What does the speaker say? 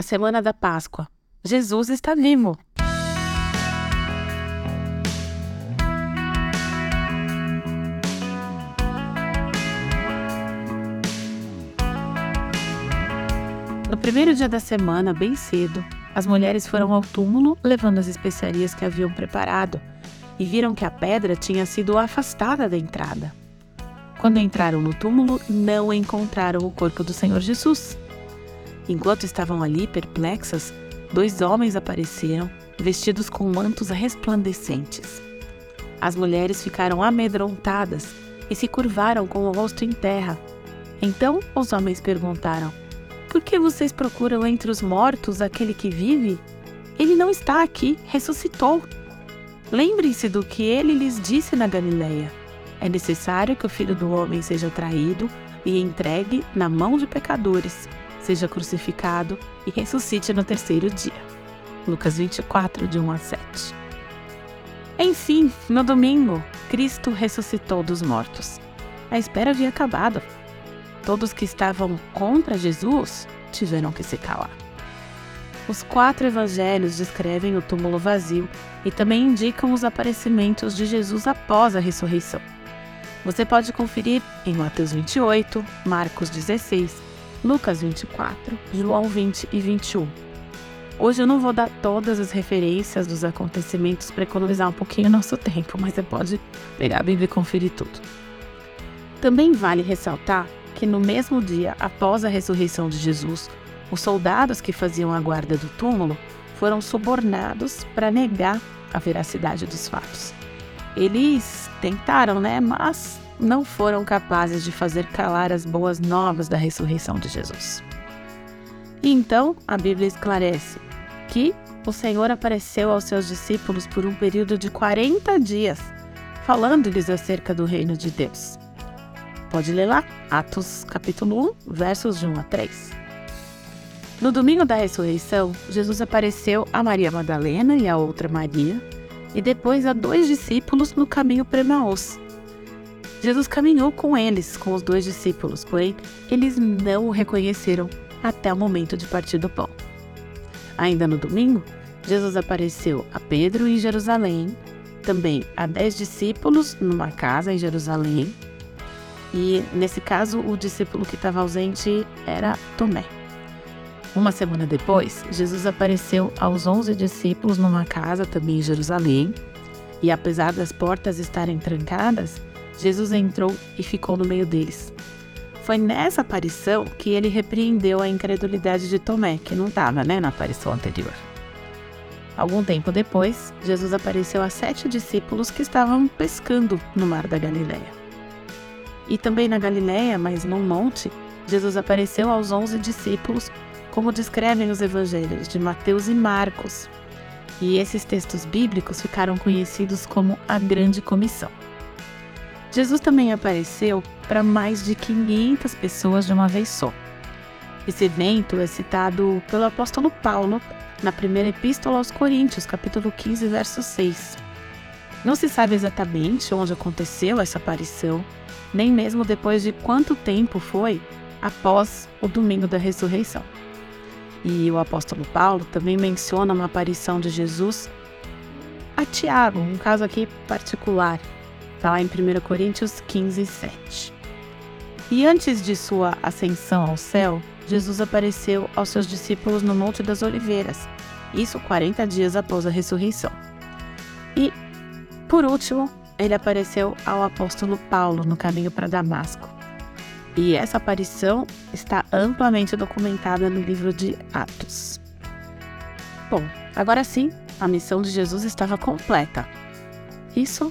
a semana da Páscoa. Jesus está vivo. No primeiro dia da semana, bem cedo, as mulheres foram ao túmulo levando as especiarias que haviam preparado e viram que a pedra tinha sido afastada da entrada. Quando entraram no túmulo, não encontraram o corpo do Senhor Jesus. Enquanto estavam ali perplexas, dois homens apareceram, vestidos com mantos resplandecentes. As mulheres ficaram amedrontadas e se curvaram com o rosto em terra. Então os homens perguntaram: Por que vocês procuram entre os mortos aquele que vive? Ele não está aqui, ressuscitou. Lembrem-se do que ele lhes disse na Galileia. É necessário que o filho do homem seja traído e entregue na mão de pecadores, seja crucificado e ressuscite no terceiro dia. Lucas 24, de 1 a 7. Enfim, no domingo, Cristo ressuscitou dos mortos. A espera havia acabado. Todos que estavam contra Jesus tiveram que se calar. Os quatro evangelhos descrevem o túmulo vazio e também indicam os aparecimentos de Jesus após a ressurreição. Você pode conferir em Mateus 28, Marcos 16, Lucas 24, João 20 e 21. Hoje eu não vou dar todas as referências dos acontecimentos para economizar um pouquinho nosso tempo, mas você pode pegar a Bíblia e conferir tudo. Também vale ressaltar que no mesmo dia após a ressurreição de Jesus, os soldados que faziam a guarda do túmulo foram subornados para negar a veracidade dos fatos. Eles tentaram, né? Mas não foram capazes de fazer calar as boas novas da ressurreição de Jesus. E então a Bíblia esclarece que o Senhor apareceu aos seus discípulos por um período de 40 dias, falando-lhes acerca do reino de Deus. Pode ler lá, Atos capítulo 1, versos de 1 a 3. No domingo da ressurreição, Jesus apareceu a Maria Madalena e a outra Maria, e depois a dois discípulos no caminho para Emaús. Jesus caminhou com eles, com os dois discípulos, porém eles não o reconheceram até o momento de partir do pão. Ainda no domingo, Jesus apareceu a Pedro em Jerusalém, também a dez discípulos numa casa em Jerusalém, e nesse caso o discípulo que estava ausente era Tomé. Uma semana depois, Jesus apareceu aos onze discípulos numa casa também em Jerusalém, e apesar das portas estarem trancadas, Jesus entrou e ficou no meio deles. Foi nessa aparição que ele repreendeu a incredulidade de Tomé, que não estava né, na aparição anterior. Algum tempo depois, Jesus apareceu a sete discípulos que estavam pescando no mar da Galileia. E também na Galileia, mas num monte, Jesus apareceu aos onze discípulos como descrevem os evangelhos de Mateus e Marcos. E esses textos bíblicos ficaram conhecidos como a Grande Comissão. Jesus também apareceu para mais de 500 pessoas de uma vez só. Esse evento é citado pelo apóstolo Paulo na primeira epístola aos Coríntios, capítulo 15, verso 6. Não se sabe exatamente onde aconteceu essa aparição, nem mesmo depois de quanto tempo foi após o domingo da ressurreição. E o apóstolo Paulo também menciona uma aparição de Jesus a Tiago, um caso aqui particular. Está lá em 1 Coríntios 15, 7. E antes de sua ascensão ao céu, Jesus apareceu aos seus discípulos no Monte das Oliveiras, isso 40 dias após a ressurreição. E, por último, ele apareceu ao apóstolo Paulo no caminho para Damasco. E essa aparição está amplamente documentada no livro de Atos. Bom, agora sim, a missão de Jesus estava completa. Isso